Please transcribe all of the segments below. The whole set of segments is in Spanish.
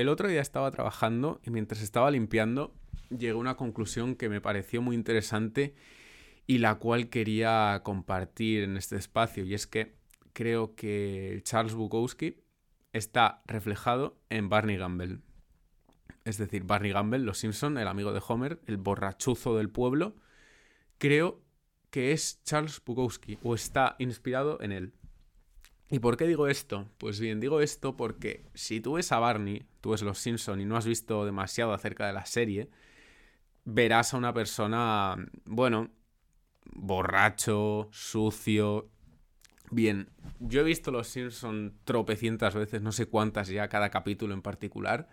el otro día estaba trabajando y mientras estaba limpiando llegué a una conclusión que me pareció muy interesante y la cual quería compartir en este espacio. Y es que creo que Charles Bukowski está reflejado en Barney Gamble. Es decir, Barney Gamble, Los Simpson, el amigo de Homer, el borrachuzo del pueblo, creo que es Charles Bukowski o está inspirado en él. ¿Y por qué digo esto? Pues bien, digo esto porque si tú ves a Barney, tú ves Los Simpson y no has visto demasiado acerca de la serie, verás a una persona, bueno, borracho, sucio. Bien, yo he visto Los Simpson tropecientas veces, no sé cuántas ya, cada capítulo en particular,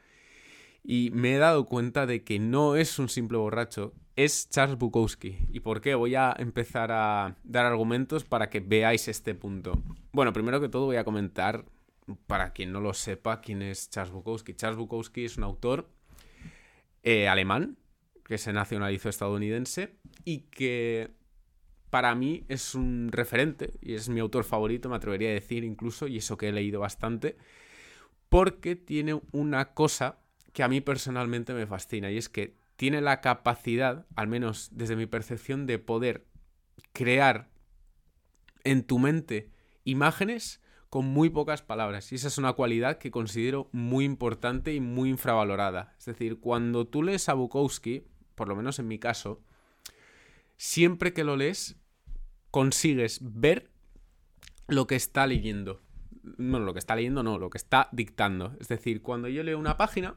y me he dado cuenta de que no es un simple borracho, es Charles Bukowski. ¿Y por qué? Voy a empezar a dar argumentos para que veáis este punto. Bueno, primero que todo voy a comentar, para quien no lo sepa, quién es Charles Bukowski. Charles Bukowski es un autor eh, alemán que se nacionalizó estadounidense y que para mí es un referente y es mi autor favorito, me atrevería a decir incluso, y eso que he leído bastante, porque tiene una cosa que a mí personalmente me fascina y es que tiene la capacidad, al menos desde mi percepción, de poder crear en tu mente imágenes con muy pocas palabras. Y esa es una cualidad que considero muy importante y muy infravalorada. Es decir, cuando tú lees a Bukowski, por lo menos en mi caso, siempre que lo lees, consigues ver lo que está leyendo. Bueno, lo que está leyendo no, lo que está dictando. Es decir, cuando yo leo una página,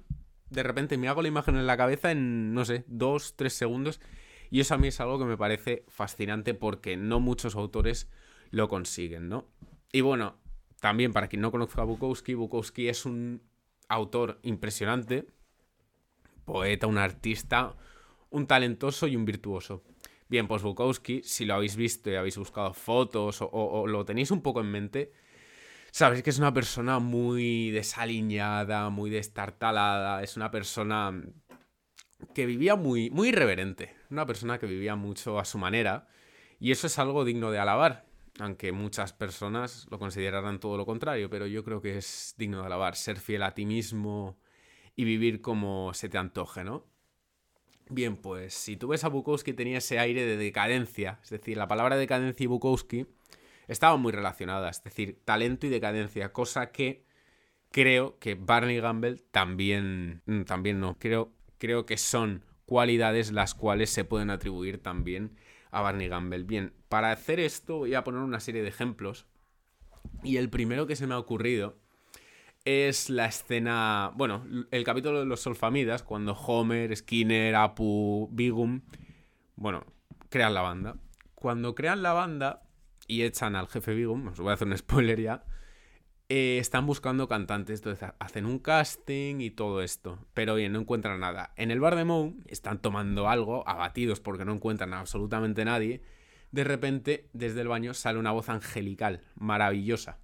de repente me hago la imagen en la cabeza en, no sé, dos, tres segundos. Y eso a mí es algo que me parece fascinante porque no muchos autores lo consiguen, ¿no? Y bueno, también para quien no conozca a Bukowski, Bukowski es un autor impresionante, poeta, un artista, un talentoso y un virtuoso. Bien, pues Bukowski, si lo habéis visto y habéis buscado fotos o, o lo tenéis un poco en mente, sabes que es una persona muy desaliñada, muy destartalada, es una persona que vivía muy, muy irreverente, una persona que vivía mucho a su manera, y eso es algo digno de alabar, aunque muchas personas lo considerarán todo lo contrario, pero yo creo que es digno de alabar, ser fiel a ti mismo y vivir como se te antoje, ¿no? Bien, pues si tú ves a Bukowski tenía ese aire de decadencia, es decir, la palabra decadencia y Bukowski estaban muy relacionadas, es decir, talento y decadencia, cosa que creo que Barney Gamble también, mm, también no, creo, creo que son cualidades las cuales se pueden atribuir también a Barney Gamble. Bien, para hacer esto voy a poner una serie de ejemplos y el primero que se me ha ocurrido es la escena, bueno, el capítulo de los Solfamidas, cuando Homer, Skinner, Apu, Bigum, bueno, crean la banda. Cuando crean la banda, y echan al jefe Bigum, os voy a hacer un spoiler ya, eh, están buscando cantantes, entonces hacen un casting y todo esto, pero bien, no encuentran nada. En el bar de Moe están tomando algo, abatidos porque no encuentran absolutamente nadie. De repente, desde el baño sale una voz angelical, maravillosa.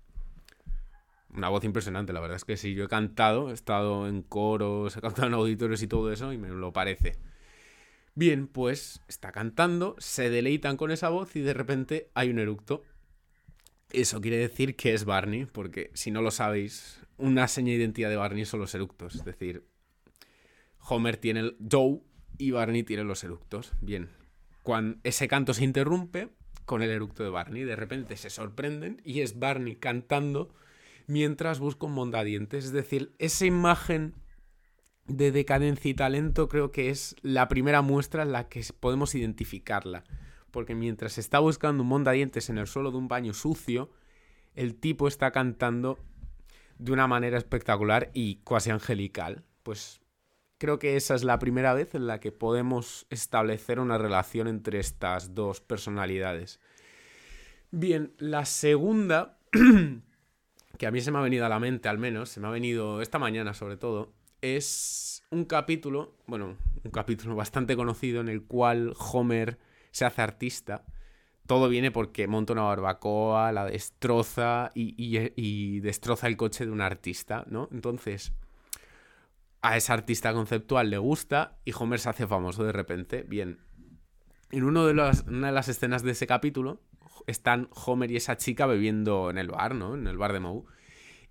Una voz impresionante, la verdad es que sí, yo he cantado, he estado en coros, he cantado en auditorios y todo eso, y me lo parece. Bien, pues está cantando, se deleitan con esa voz y de repente hay un eructo. Eso quiere decir que es Barney, porque si no lo sabéis, una seña de identidad de Barney son los eructos. Es decir, Homer tiene el Joe y Barney tiene los eructos. Bien, cuando ese canto se interrumpe con el eructo de Barney, de repente se sorprenden y es Barney cantando mientras busca un mondadientes. Es decir, esa imagen de decadencia y talento creo que es la primera muestra en la que podemos identificarla. Porque mientras está buscando un mondadientes en el suelo de un baño sucio, el tipo está cantando de una manera espectacular y casi angelical. Pues creo que esa es la primera vez en la que podemos establecer una relación entre estas dos personalidades. Bien, la segunda, que a mí se me ha venido a la mente al menos, se me ha venido esta mañana sobre todo, es un capítulo, bueno, un capítulo bastante conocido en el cual Homer se hace artista. Todo viene porque monta una barbacoa, la destroza y, destroza el coche de un artista, ¿no? Entonces, a ese artista conceptual le gusta y Homer se hace famoso de repente. Bien, en uno de una de las escenas de ese capítulo están Homer y esa chica bebiendo en el bar, ¿no? En el bar de Moe.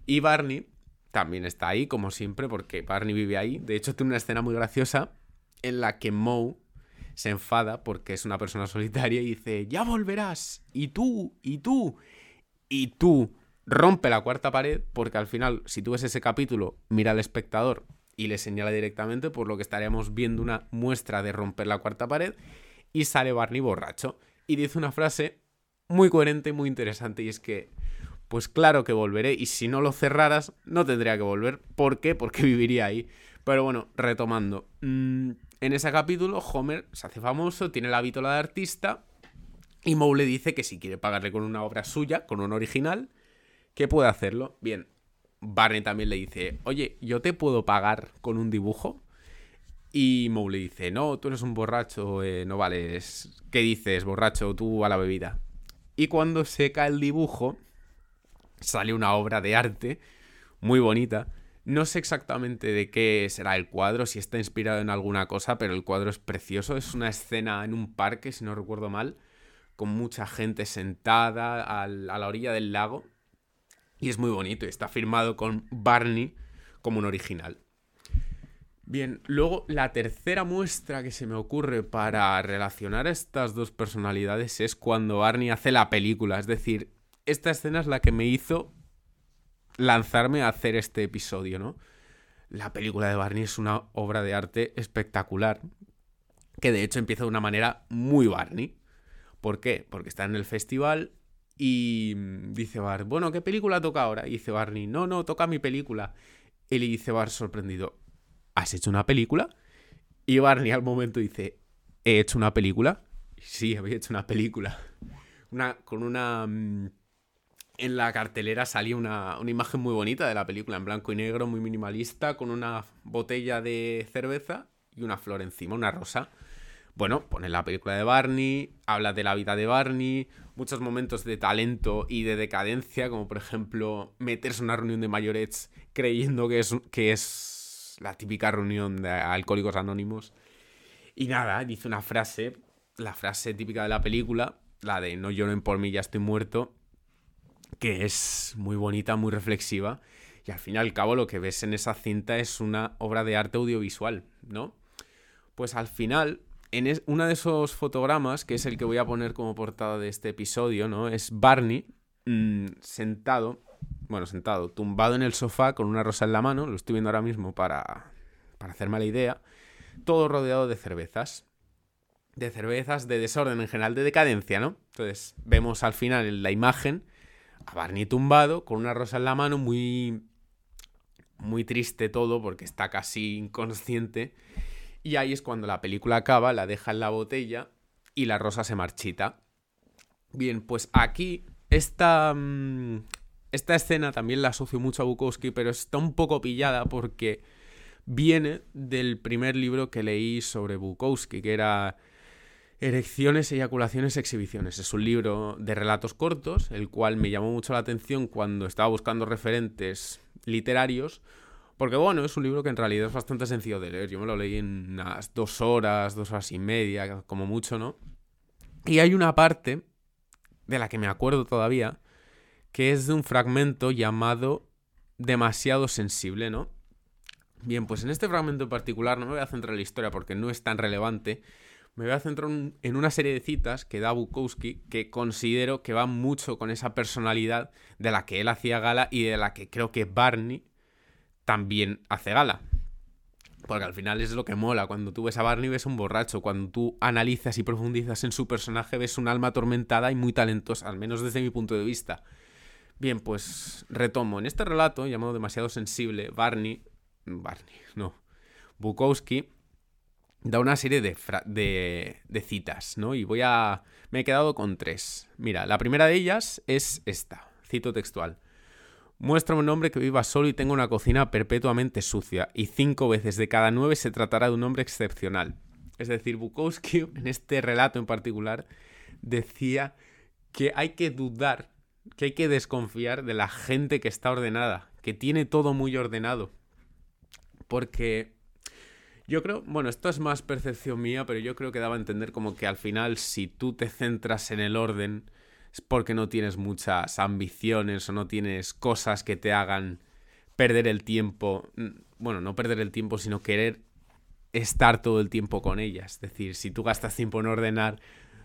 Y Barney también está ahí, como siempre, porque Barney vive ahí. De hecho, tiene una escena muy graciosa en la que Moe se enfada porque es una persona solitaria y dice, ya volverás, y tú, y tú, y tú rompe la cuarta pared porque al final, si tú ves ese capítulo, mira al espectador y le señala directamente, por lo que estaríamos viendo una muestra de romper la cuarta pared y sale Barney borracho. Y dice una frase muy coherente y muy interesante y es que pues claro que volveré y si no lo cerraras no tendría que volver. ¿Por qué? Porque viviría ahí. Pero bueno, retomando. Mm, en ese capítulo Homer se hace famoso, tiene la vítola de artista y Moe le dice que si quiere pagarle con una obra suya, con un original, que puede hacerlo. Bien, Barney también le dice, oye, ¿yo te puedo pagar con un dibujo? Y Moe le dice, no, tú eres un borracho, eh, no vales. ¿Qué dices, borracho, tú a la bebida? Y cuando seca el dibujo, sale una obra de arte muy bonita. No sé exactamente de qué será el cuadro, si está inspirado en alguna cosa, pero el cuadro es precioso. Es una escena en un parque, si no recuerdo mal, con mucha gente sentada a la orilla del lago. Y es muy bonito y está firmado con Barney como un original. Bien, luego la tercera muestra que se me ocurre para relacionar estas dos personalidades es cuando Barney hace la película. Es decir, esta escena es la que me hizo lanzarme a hacer este episodio, ¿no? La película de Barney es una obra de arte espectacular, que de hecho empieza de una manera muy Barney. ¿Por qué? Porque está en el festival y dice Bar, bueno, ¿qué película toca ahora? Y dice Barney, no, no, toca mi película. Y le dice Bar sorprendido, ¿has hecho una película? Y Barney al momento dice, ¿he hecho una película? Sí, había hecho una película. Una, con una mm, en la cartelera salía una, imagen muy bonita de la película, en blanco y negro, muy minimalista, con una botella de cerveza y una flor encima, una rosa. Bueno, pone la película de Barney, habla de la vida de Barney, muchos momentos de talento y de decadencia, como por ejemplo meterse en una reunión de mayorets creyendo que es, que es la típica reunión de alcohólicos anónimos. Y nada, dice una frase, la frase típica de la película, la de no lloren por mí, ya estoy muerto, que es muy bonita, muy reflexiva. Y al fin y al cabo lo que ves en esa cinta es una obra de arte audiovisual, ¿no? Pues al final, en uno de esos fotogramas, que es el que voy a poner como portada de este episodio, ¿no? Es Barney mm, sentado, bueno, sentado, tumbado en el sofá con una rosa en la mano, lo estoy viendo ahora mismo para, para hacerme la idea, todo rodeado de cervezas. De cervezas, de desorden en general, de decadencia, ¿no? Entonces, vemos al final la imagen a Barney tumbado con una rosa en la mano, muy, muy triste todo porque está casi inconsciente. Y ahí es cuando la película acaba, la deja en la botella y la rosa se marchita. Bien, pues aquí esta, mm, esta escena también la asocio mucho a Bukowski, pero está un poco pillada porque viene del primer libro que leí sobre Bukowski, que era Erecciones, eyaculaciones, exhibiciones. Es un libro de relatos cortos, el cual me llamó mucho la atención cuando estaba buscando referentes literarios, porque bueno, es un libro que en realidad es bastante sencillo de leer. Yo me lo leí en unas dos horas, dos horas y media, como mucho, ¿no? Y hay una parte de la que me acuerdo todavía, que es de un fragmento llamado Demasiado sensible, ¿no? Bien, pues en este fragmento en particular no me voy a centrar en la historia porque no es tan relevante, me voy a centrar en una serie de citas que da Bukowski que considero que va mucho con esa personalidad de la que él hacía gala y de la que creo que Barney también hace gala. Porque al final es lo que mola. Cuando tú ves a Barney ves un borracho. Cuando tú analizas y profundizas en su personaje ves un alma atormentada y muy talentosa, al menos desde mi punto de vista. Bien, pues retomo. En este relato, llamado Demasiado Sensible, Barney... Barney, no. Bukowski da una serie de, citas, ¿no? Y voy a... Me he quedado con tres. Mira, la primera de ellas es esta, cito textual. Muestra un hombre que viva solo y tenga una cocina perpetuamente sucia, y cinco veces de cada nueve se tratará de un hombre excepcional. Es decir, Bukowski, en este relato en particular, decía que hay que dudar, que hay que desconfiar de la gente que está ordenada, que tiene todo muy ordenado. Porque yo creo, bueno, esto es más percepción mía, pero yo creo que daba a entender como que al final si tú te centras en el orden es porque no tienes muchas ambiciones o no tienes cosas que te hagan perder el tiempo, bueno, no perder el tiempo, sino querer estar todo el tiempo con ellas. Es decir, si tú gastas tiempo en ordenar,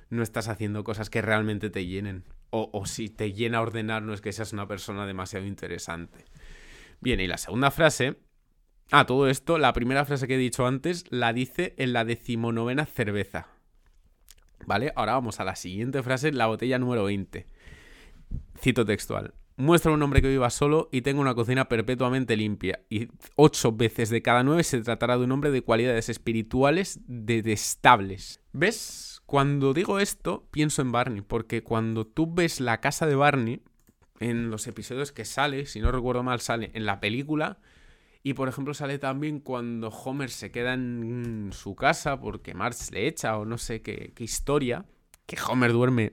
no estás haciendo cosas que realmente te llenen. O, o si te llena ordenar, no es que seas una persona demasiado interesante. Bien, y la segunda frase. Ah, todo esto, la primera frase que he dicho antes, la dice en la decimonovena cerveza. ¿Vale? Ahora vamos a la siguiente frase, la botella número 20. Cito textual. Muestra un hombre que viva solo y tenga una cocina perpetuamente limpia. Y ocho veces de cada nueve se tratará de un hombre de cualidades espirituales detestables. ¿Ves? Cuando digo esto, pienso en Barney, porque cuando tú ves la casa de Barney, en los episodios que sale, si no recuerdo mal, sale en la película. Y por ejemplo sale también cuando Homer se queda en su casa porque Marge le echa o no sé qué, qué historia. Que Homer duerme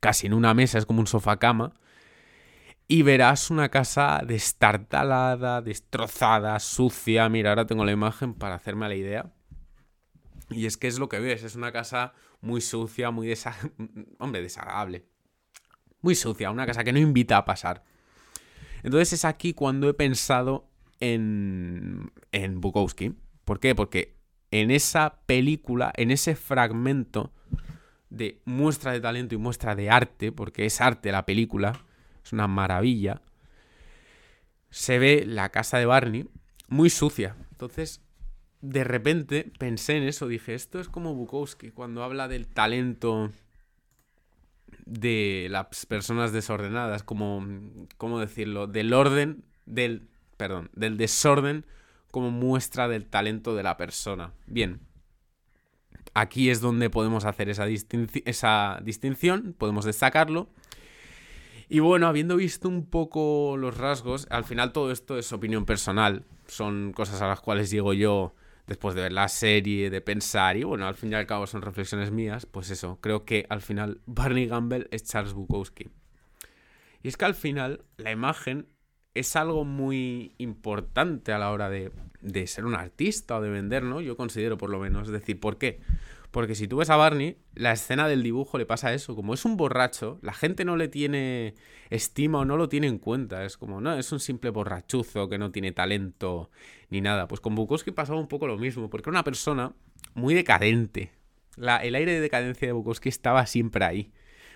casi en una mesa, es como un sofá cama y verás una casa destartalada, destrozada, sucia. Mira, ahora tengo la imagen para hacerme la idea. Y es que es lo que ves, es una casa muy sucia, muy hombre, desagradable. Muy sucia, una casa que no invita a pasar. Entonces es aquí cuando he pensado en, en Bukowski. ¿Por qué? Porque en esa película, en ese fragmento de muestra de talento y muestra de arte, porque es arte la película, es una maravilla. Se ve la casa de Barney muy sucia. Entonces, de repente pensé en eso, dije, esto es como Bukowski cuando habla del talento de las personas desordenadas, como, ¿cómo decirlo? Del orden, del, perdón, del desorden como muestra del talento de la persona. Bien, aquí es donde podemos hacer esa, distinción, podemos destacarlo y bueno, habiendo visto un poco los rasgos, al final todo esto es opinión personal. Son cosas a las cuales llego yo después de ver la serie, de pensar, y bueno, al fin y al cabo son reflexiones mías, pues eso, creo que al final Barney Gamble es Charles Bukowski. Y es que al final la imagen es algo muy importante a la hora de, de ser un artista o de vender, ¿no? Yo considero por lo menos. Es decir, ¿por qué? Porque si tú ves a Barney, la escena del dibujo le pasa eso. Como es un borracho, la gente no le tiene estima o no lo tiene en cuenta. Es como, no, es un simple borrachuzo que no tiene talento ni nada. Pues con Bukowski pasaba un poco lo mismo, porque era una persona muy decadente. La, el aire de decadencia de Bukowski estaba siempre ahí.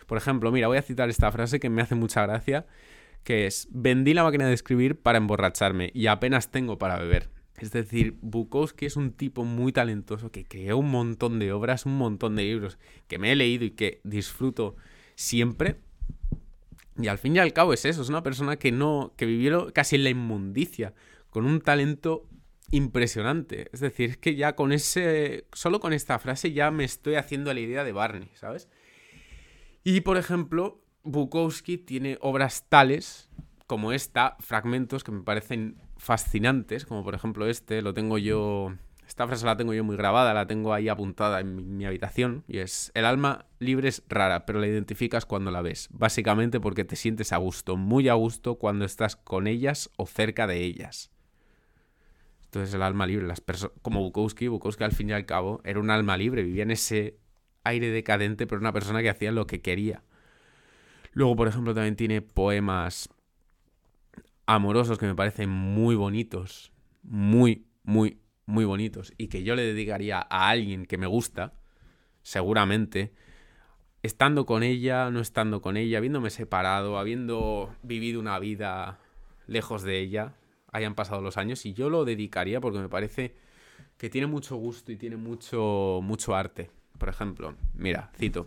Por ejemplo, mira, voy a citar esta frase que me hace mucha gracia, que es, vendí la máquina de escribir para emborracharme y apenas tengo para beber. Es decir, Bukowski es un tipo muy talentoso que creó un montón de obras, un montón de libros que me he leído y que disfruto siempre. Y al fin y al cabo es eso, es una persona que no que vivió casi en la inmundicia, con un talento impresionante. Es decir, es que ya con ese solo con esta frase ya me estoy haciendo la idea de Barney, ¿sabes? Y por ejemplo, Bukowski tiene obras tales como esta, fragmentos que me parecen fascinantes, como por ejemplo este, lo tengo yo, esta frase la tengo yo muy grabada, la tengo ahí apuntada en mi, habitación, y es, el alma libre es rara, pero la identificas cuando la ves, básicamente porque te sientes a gusto, muy a gusto cuando estás con ellas o cerca de ellas. Entonces el alma libre, las como Bukowski, Bukowski al fin y al cabo era un alma libre, vivía en ese aire decadente, pero una persona que hacía lo que quería. Luego, por ejemplo, también tiene poemas amorosos que me parecen muy bonitos, muy, muy, muy bonitos, y que yo le dedicaría a alguien que me gusta, seguramente, estando con ella, no estando con ella, habiéndome separado, habiendo vivido una vida lejos de ella, hayan pasado los años, y yo lo dedicaría porque me parece que tiene mucho gusto y tiene mucho, mucho arte. Por ejemplo, mira, cito.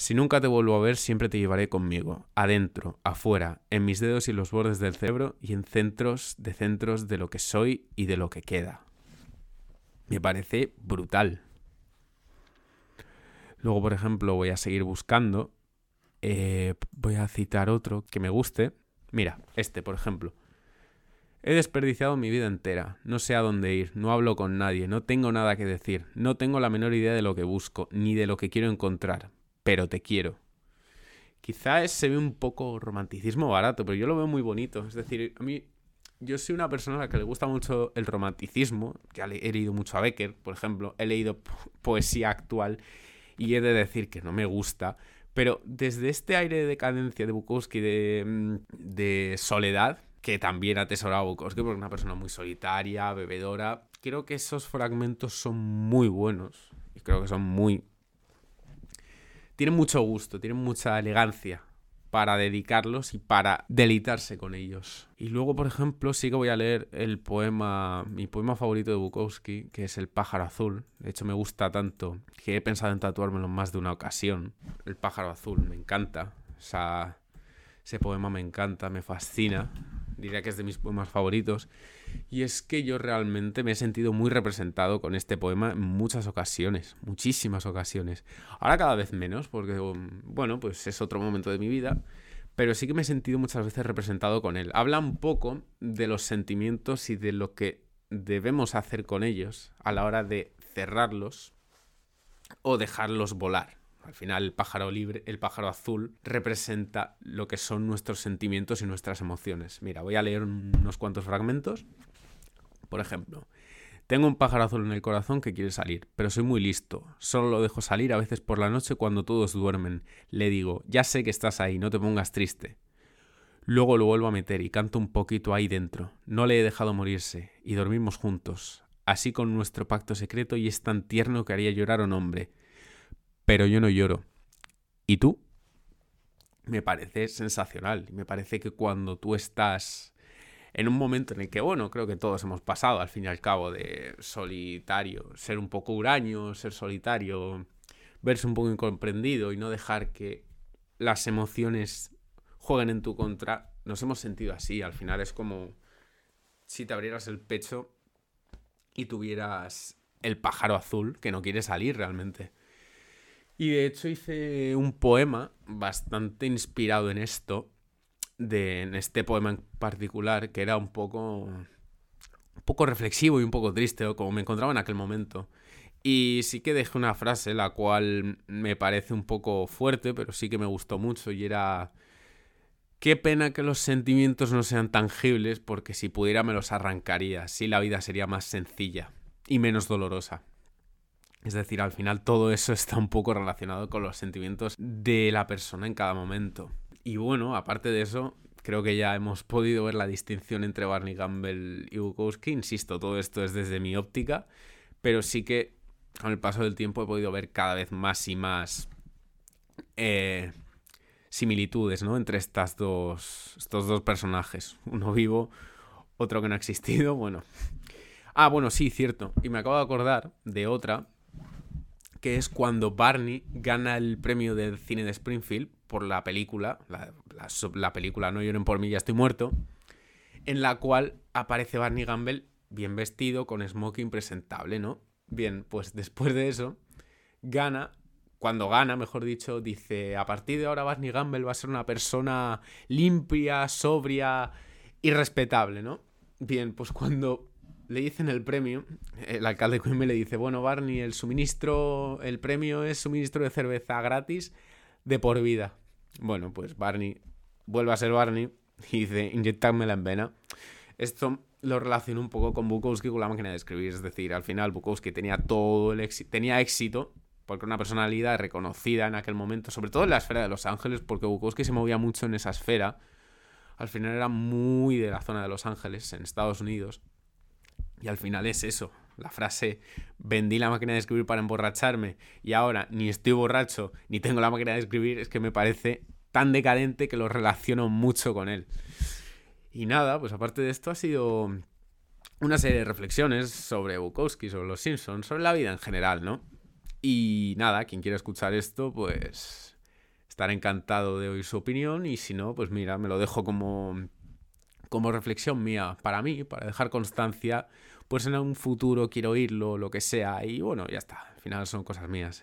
Si nunca te vuelvo a ver, siempre te llevaré conmigo, adentro, afuera, en mis dedos y los bordes del cerebro y en centros de centros de lo que soy y de lo que queda. Me parece brutal. Luego, por ejemplo, voy a seguir buscando. Eh, voy a citar otro que me guste. Mira, este, por ejemplo. He desperdiciado mi vida entera, no sé a dónde ir, no hablo con nadie, no tengo nada que decir, no tengo la menor idea de lo que busco, ni de lo que quiero encontrar, pero te quiero. Quizás se ve un poco romanticismo barato, pero yo lo veo muy bonito. Es decir, a mí, yo soy una persona a la que le gusta mucho el romanticismo. Ya he leído mucho a Becker, por ejemplo. He leído poesía actual y he de decir que no me gusta. Pero desde este aire de decadencia de Bukowski, de, mm, de soledad, que también atesoraba Bukowski, porque es una persona muy solitaria, bebedora. Creo que esos fragmentos son muy buenos. Y creo que son muy. Tienen mucho gusto, tienen mucha elegancia para dedicarlos y para deleitarse con ellos. Y luego, por ejemplo, sí que voy a leer el poema, mi poema favorito de Bukowski, que es El pájaro azul. De hecho, me gusta tanto que he pensado en tatuármelo en más de una ocasión. El pájaro azul, me encanta. Ese poema me encanta, me fascina. Diría que es de mis poemas favoritos. Y es que yo realmente me he sentido muy representado con este poema en muchas ocasiones, muchísimas ocasiones. Ahora cada vez menos, porque, bueno, pues es otro momento de mi vida, pero sí que me he sentido muchas veces representado con él. Habla un poco de los sentimientos y de lo que debemos hacer con ellos a la hora de cerrarlos o dejarlos volar. Al final el pájaro libre, el pájaro azul representa lo que son nuestros sentimientos y nuestras emociones. Mira, voy a leer unos cuantos fragmentos. Por ejemplo, tengo un pájaro azul en el corazón que quiere salir, pero soy muy listo. Solo lo dejo salir a veces por la noche cuando todos duermen. Le digo, ya sé que estás ahí, no te pongas triste. Luego lo vuelvo a meter y canto un poquito ahí dentro. No le he dejado morirse y dormimos juntos, así con nuestro pacto secreto y es tan tierno que haría llorar a un hombre pero yo no lloro. ¿Y tú? Me parece sensacional. Me parece que cuando tú estás en un momento en el que, bueno, creo que todos hemos pasado al fin y al cabo de solitario, ser un poco huraño, ser solitario, verse un poco incomprendido y no dejar que las emociones jueguen en tu contra, nos hemos sentido así. Al final es como si te abrieras el pecho y tuvieras el pájaro azul que no quiere salir realmente. Y de hecho hice un poema bastante inspirado en esto, de, en este poema en particular, que era un poco, un poco reflexivo y un poco triste, como me encontraba en aquel momento. Y sí que dejé una frase, la cual me parece un poco fuerte, pero sí que me gustó mucho, y era... Qué pena que los sentimientos no sean tangibles, porque si pudiera me los arrancaría, así la vida sería más sencilla y menos dolorosa. Es decir, al final todo eso está un poco relacionado con los sentimientos de la persona en cada momento. Y bueno, aparte de eso, creo que ya hemos podido ver la distinción entre Barney Gamble y Bukowski. Insisto, todo esto es desde mi óptica, pero sí que con el paso del tiempo he podido ver cada vez más y más eh, similitudes ¿no? entre estas dos, estos dos personajes. Uno vivo, otro que no ha existido. Bueno. Ah, bueno, sí, cierto. Y me acabo de acordar de otra que es cuando Barney gana el premio del cine de Springfield por la película, la, película No lloren por mí, ya estoy muerto, en la cual aparece Barney Gamble bien vestido, con smoking presentable, ¿no? Bien, pues después de eso, gana, cuando gana, mejor dicho, dice, a partir de ahora Barney Gamble va a ser una persona limpia, sobria y respetable, ¿no? Bien, pues cuando le dicen el premio, el alcalde Quimby le dice, bueno, Barney, el suministro, el premio es suministro de cerveza gratis de por vida. Bueno, pues Barney vuelve a ser Barney y dice, inyectármela en vena. Esto lo relaciono un poco con Bukowski con la máquina de escribir, es decir, al final Bukowski tenía todo el éxito, tenía éxito, porque una personalidad reconocida en aquel momento, sobre todo en la esfera de Los Ángeles, porque Bukowski se movía mucho en esa esfera, al final era muy de la zona de Los Ángeles, en Estados Unidos, y al final es eso, la frase vendí la máquina de escribir para emborracharme y ahora ni estoy borracho ni tengo la máquina de escribir, es que me parece tan decadente que lo relaciono mucho con él. Y nada, pues aparte de esto ha sido una serie de reflexiones sobre Bukowski, sobre los Simpsons, sobre la vida en general, ¿no? Y nada, quien quiera escuchar esto, pues estaré encantado de oír su opinión y si no, pues mira, me lo dejo como como reflexión mía para mí, para dejar constancia, pues en un futuro quiero oírlo, lo que sea, y bueno, ya está, al final son cosas mías.